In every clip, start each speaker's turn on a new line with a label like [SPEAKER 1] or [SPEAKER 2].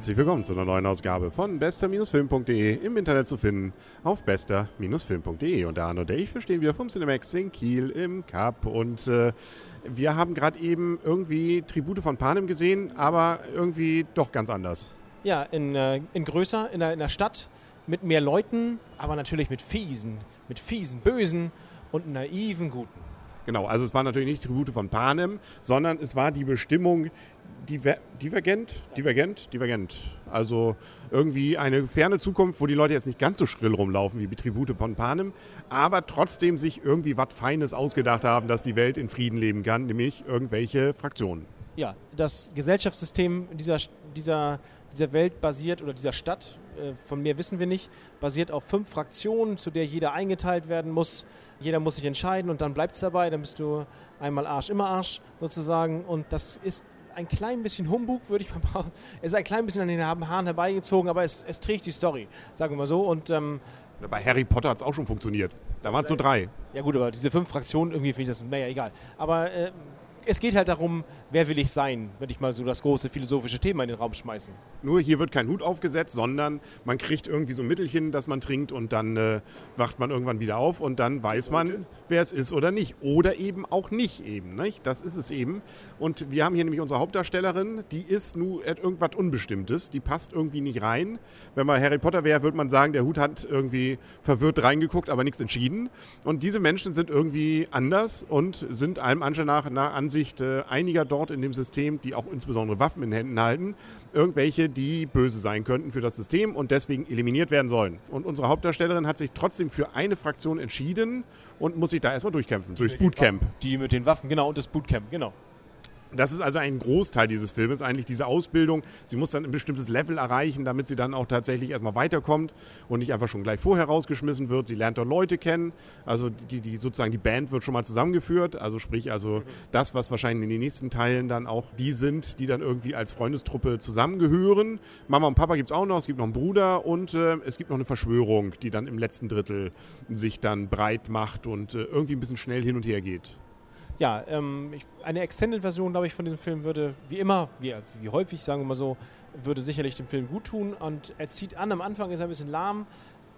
[SPEAKER 1] Herzlich willkommen zu einer neuen Ausgabe von bester-film.de im Internet zu finden auf bester-film.de. Und der Arno und ich, wir stehen wieder vom Cinemax in Kiel im Cup und äh, wir haben gerade eben irgendwie Tribute von Panem gesehen, aber irgendwie doch ganz anders.
[SPEAKER 2] Ja, in, äh, in größer, in der, in der Stadt, mit mehr Leuten, aber natürlich mit fiesen, mit fiesen, bösen und naiven Guten.
[SPEAKER 1] Genau, also es war natürlich nicht Tribute von Panem, sondern es war die Bestimmung diver divergent, divergent, divergent. Also irgendwie eine ferne Zukunft, wo die Leute jetzt nicht ganz so schrill rumlaufen wie die Tribute von Panem, aber trotzdem sich irgendwie was Feines ausgedacht haben, dass die Welt in Frieden leben kann, nämlich irgendwelche Fraktionen.
[SPEAKER 2] Ja, das Gesellschaftssystem dieser, dieser, dieser Welt basiert oder dieser Stadt, äh, von mehr wissen wir nicht, basiert auf fünf Fraktionen, zu der jeder eingeteilt werden muss. Jeder muss sich entscheiden und dann bleibt es dabei. Dann bist du einmal Arsch, immer Arsch sozusagen. Und das ist ein klein bisschen Humbug, würde ich mal brauchen. Es ist ein klein bisschen an den Haaren herbeigezogen, aber es, es trägt die Story, sagen wir mal so. Und ähm,
[SPEAKER 1] bei Harry Potter hat es auch schon funktioniert. Da waren es nur drei.
[SPEAKER 2] Ja gut, aber diese fünf Fraktionen, irgendwie finde ich das, naja, egal. Aber äh, es geht halt darum, wer will ich sein, wenn ich mal so das große philosophische Thema in den Raum schmeißen.
[SPEAKER 1] Nur hier wird kein Hut aufgesetzt, sondern man kriegt irgendwie so ein Mittelchen, das man trinkt und dann äh, wacht man irgendwann wieder auf und dann weiß man, wer es ist oder nicht. Oder eben auch nicht eben. Nicht? Das ist es eben. Und wir haben hier nämlich unsere Hauptdarstellerin, die ist nur irgendwas Unbestimmtes, die passt irgendwie nicht rein. Wenn man Harry Potter wäre, würde man sagen, der Hut hat irgendwie verwirrt reingeguckt, aber nichts entschieden. Und diese Menschen sind irgendwie anders und sind allem Anschein nach, nach Ansicht einiger dort in dem System, die auch insbesondere Waffen in Händen halten, irgendwelche, die böse sein könnten für das System und deswegen eliminiert werden sollen. Und unsere Hauptdarstellerin hat sich trotzdem für eine Fraktion entschieden und muss sich da erstmal durchkämpfen, durchs Bootcamp.
[SPEAKER 2] Die mit den Waffen, genau, und das Bootcamp, genau.
[SPEAKER 1] Das ist also ein Großteil dieses Filmes, eigentlich diese Ausbildung. Sie muss dann ein bestimmtes Level erreichen, damit sie dann auch tatsächlich erstmal weiterkommt und nicht einfach schon gleich vorher rausgeschmissen wird. Sie lernt dort Leute kennen, also die, die sozusagen die Band wird schon mal zusammengeführt, also sprich also das, was wahrscheinlich in den nächsten Teilen dann auch die sind, die dann irgendwie als Freundestruppe zusammengehören. Mama und Papa gibt es auch noch, es gibt noch einen Bruder und äh, es gibt noch eine Verschwörung, die dann im letzten Drittel sich dann breit macht und äh, irgendwie ein bisschen schnell hin und her geht
[SPEAKER 2] ja, ähm, ich, eine Extended-Version, glaube ich, von diesem Film würde, wie immer, wie, wie häufig, sagen wir mal so, würde sicherlich dem Film gut tun. Und er zieht an, am Anfang ist er ein bisschen lahm,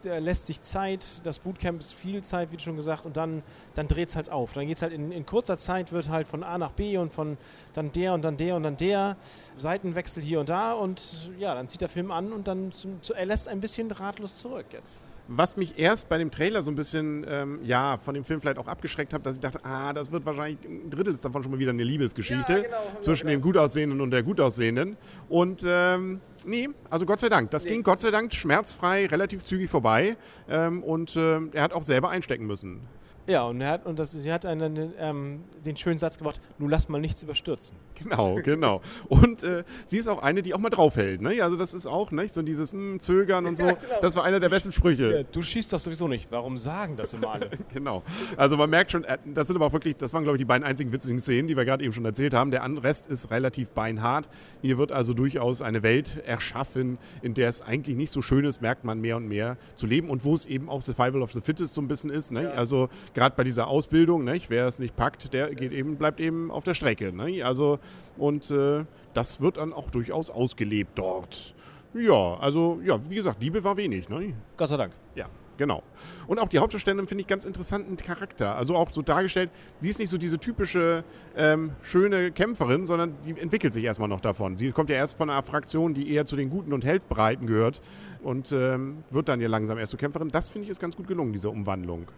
[SPEAKER 2] er lässt sich Zeit, das Bootcamp ist viel Zeit, wie schon gesagt, und dann, dann dreht es halt auf. Dann geht es halt in, in kurzer Zeit, wird halt von A nach B und von dann der und dann der und dann der, Seitenwechsel hier und da und ja, dann zieht der Film an und dann zum, er lässt ein bisschen ratlos zurück jetzt
[SPEAKER 1] was mich erst bei dem Trailer so ein bisschen, ähm, ja, von dem Film vielleicht auch abgeschreckt hat, dass ich dachte, ah, das wird wahrscheinlich ein Drittel ist davon schon mal wieder eine Liebesgeschichte ja, genau, zwischen dem Gutaussehenden und der Gutaussehenden. Und ähm, nee, also Gott sei Dank, das nee. ging Gott sei Dank schmerzfrei, relativ zügig vorbei. Ähm, und äh, er hat auch selber einstecken müssen.
[SPEAKER 2] Ja, und, er hat, und das, sie hat einen, ähm, den schönen Satz gemacht, nun lass mal nichts überstürzen.
[SPEAKER 1] Genau, genau. Und äh, sie ist auch eine, die auch mal draufhält. Ne? Also das ist auch nicht so dieses mh, hm, Zögern und so. Ja, genau. Das war einer der besten Sprüche. Ja,
[SPEAKER 2] du schießt doch sowieso nicht. Warum sagen das immer alle?
[SPEAKER 1] genau. Also man merkt schon, äh, das sind aber auch wirklich, das waren glaube ich die beiden einzigen witzigen Szenen, die wir gerade eben schon erzählt haben. Der Rest ist relativ beinhart. Hier wird also durchaus eine Welt erschaffen, in der es eigentlich nicht so schön ist, merkt man mehr und mehr zu leben und wo es eben auch Survival of the Fittest so ein bisschen ist. Ne? Ja. Also gerade bei dieser Ausbildung, ne, wer es nicht packt, der geht eben, bleibt eben auf der Strecke. Ne? Also, und äh, das wird dann auch durchaus ausgelebt dort. Ja, also, ja, wie gesagt, Liebe war wenig. Ne?
[SPEAKER 2] Gott sei Dank.
[SPEAKER 1] Ja. Genau. Und auch die Hauptdarstellerin finde ich ganz interessanten Charakter. Also auch so dargestellt, sie ist nicht so diese typische ähm, schöne Kämpferin, sondern die entwickelt sich erstmal noch davon. Sie kommt ja erst von einer Fraktion, die eher zu den Guten und Helfbereiten gehört und ähm, wird dann ja langsam erst zur Kämpferin. Das finde ich ist ganz gut gelungen, diese Umwandlung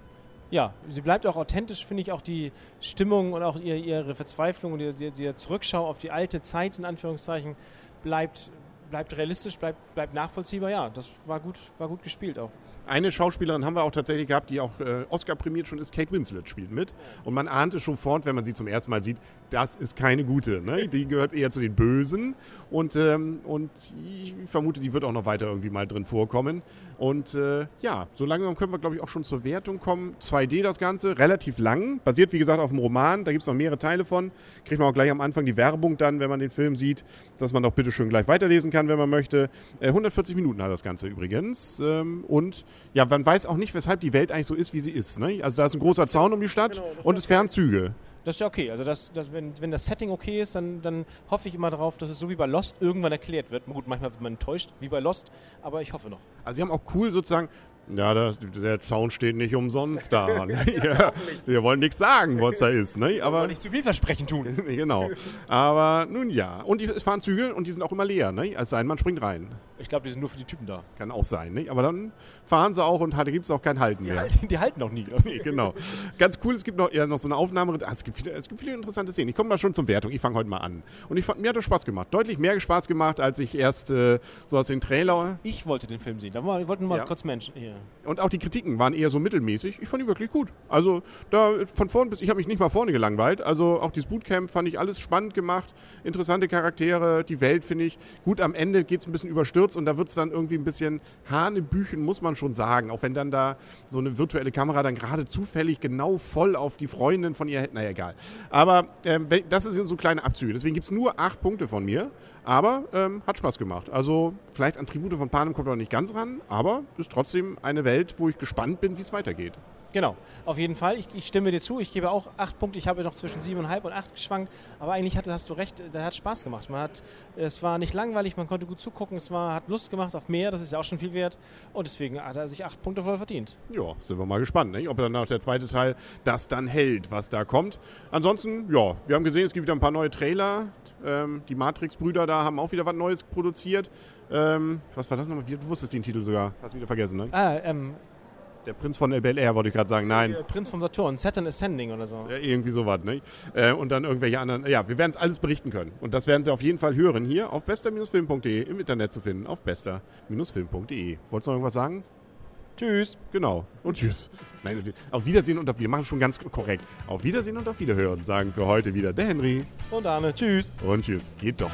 [SPEAKER 2] ja, sie bleibt auch authentisch, finde ich, auch die Stimmung und auch ihre, ihre Verzweiflung und ihre, ihre Zurückschau auf die alte Zeit, in Anführungszeichen, bleibt, bleibt realistisch, bleibt, bleibt nachvollziehbar. Ja, das war gut, war gut gespielt auch.
[SPEAKER 1] Eine Schauspielerin haben wir auch tatsächlich gehabt, die auch äh, Oscar prämiert schon ist. Kate Winslet spielt mit. Und man ahnt es schon fort, wenn man sie zum ersten Mal sieht, das ist keine gute. Ne? Die gehört eher zu den Bösen. Und, ähm, und ich vermute, die wird auch noch weiter irgendwie mal drin vorkommen. Und äh, ja, so langsam können wir, glaube ich, auch schon zur Wertung kommen. 2D das Ganze, relativ lang. Basiert, wie gesagt, auf dem Roman. Da gibt es noch mehrere Teile von. Kriegt man auch gleich am Anfang die Werbung dann, wenn man den Film sieht, dass man doch bitte schön gleich weiterlesen kann, wenn man möchte. Äh, 140 Minuten hat das Ganze übrigens. Ähm, und ja, man weiß auch nicht, weshalb die Welt eigentlich so ist, wie sie ist. Ne? Also da ist ein großer Zaun um die Stadt genau, und es fähren Züge.
[SPEAKER 2] Das ist ja okay. Also das, das, wenn, wenn das Setting okay ist, dann, dann hoffe ich immer darauf, dass es so wie bei Lost irgendwann erklärt wird. Gut, manchmal wird man enttäuscht, wie bei Lost, aber ich hoffe noch.
[SPEAKER 1] Also sie haben auch cool sozusagen, ja, das, der Zaun steht nicht umsonst da. ne? ja, wir wollen nichts sagen, was da ist. Ne?
[SPEAKER 2] Aber
[SPEAKER 1] Aber
[SPEAKER 2] nicht zu viel Versprechen tun.
[SPEAKER 1] genau. Aber nun ja. Und die, es fahren Züge und die sind auch immer leer. Ne? Es sei denn, man springt rein.
[SPEAKER 2] Ich glaube, die sind nur für die Typen da.
[SPEAKER 1] Kann auch sein. Ne? Aber dann fahren sie auch und da gibt es auch kein Halten
[SPEAKER 2] Die,
[SPEAKER 1] mehr.
[SPEAKER 2] halten, die halten auch nie.
[SPEAKER 1] Nee, genau. Ganz cool, es gibt noch, ja, noch so eine Aufnahme. Ah, es, gibt viele, es gibt viele interessante Szenen. Ich komme mal schon zur Wertung. Ich fange heute mal an. Und ich fand, mir hat das Spaß gemacht. Deutlich mehr Spaß gemacht, als ich erst äh, so aus den Trailer.
[SPEAKER 2] Ich wollte den Film sehen. Da wollten mal
[SPEAKER 1] Ja.
[SPEAKER 2] kurz Menschen. Hier.
[SPEAKER 1] Und auch die Kritiken waren eher so mittelmäßig. Ich fand die wirklich gut. Also da von vorn bis, ich habe mich nicht mal vorne gelangweilt. Also auch dieses Bootcamp fand ich alles spannend gemacht. Interessante Charaktere, die Welt finde ich gut. Am Ende geht es ein bisschen überstürzt und da wird es dann irgendwie ein bisschen Hanebüchen, muss man schon sagen. Auch wenn dann da so eine virtuelle Kamera dann gerade zufällig genau voll auf die Freundin von ihr hält. Naja, egal. Aber ähm, das sind so kleine Abzüge. Deswegen gibt es nur acht Punkte von mir. Aber ähm, hat Spaß gemacht. Also vielleicht an Tribute von Panem kommt noch nicht ganz ran, aber ist trotzdem eine Welt, wo ich gespannt bin, wie es weitergeht.
[SPEAKER 2] Genau, auf jeden Fall. Ich, ich stimme dir zu. Ich gebe auch acht Punkte. Ich habe noch zwischen siebeneinhalb und acht geschwankt. Aber eigentlich hatte, hast du recht, da hat Spaß gemacht. Man hat, es war nicht langweilig, man konnte gut zugucken. Es war, hat Lust gemacht auf mehr. Das ist ja auch schon viel wert. Und deswegen hat er sich acht Punkte voll verdient.
[SPEAKER 1] Ja, sind wir mal gespannt, ne? ob dann auch der zweite Teil das dann hält, was da kommt. Ansonsten, ja, wir haben gesehen, es gibt wieder ein paar neue Trailer. Ähm, die Matrix-Brüder da haben auch wieder was Neues produziert. Ähm, was war das nochmal? Du wusstest den Titel sogar. Hast du wieder vergessen, ne?
[SPEAKER 2] Ah, ähm,
[SPEAKER 1] Der Prinz von Bel Air, wollte ich gerade sagen. Nein.
[SPEAKER 2] äh, Prinz vom Saturn, Saturn Ascending oder so.
[SPEAKER 1] Ja, irgendwie sowas, ne? Äh, und dann irgendwelche anderen. Ja, wir werden es alles berichten können. Und das werden Sie auf jeden Fall hören hier auf bester-film.de im Internet zu finden. Auf bester-film.de. Wolltest du noch irgendwas sagen?
[SPEAKER 2] Tschüss.
[SPEAKER 1] Genau. Und tschüss. Nein, auf Wiedersehen und auf Wir machen schon ganz korrekt. Auf Wiedersehen und auf Wiederhören sagen für heute wieder der Henry.
[SPEAKER 2] Und Arne, tschüss.
[SPEAKER 1] Und tschüss. Geht doch.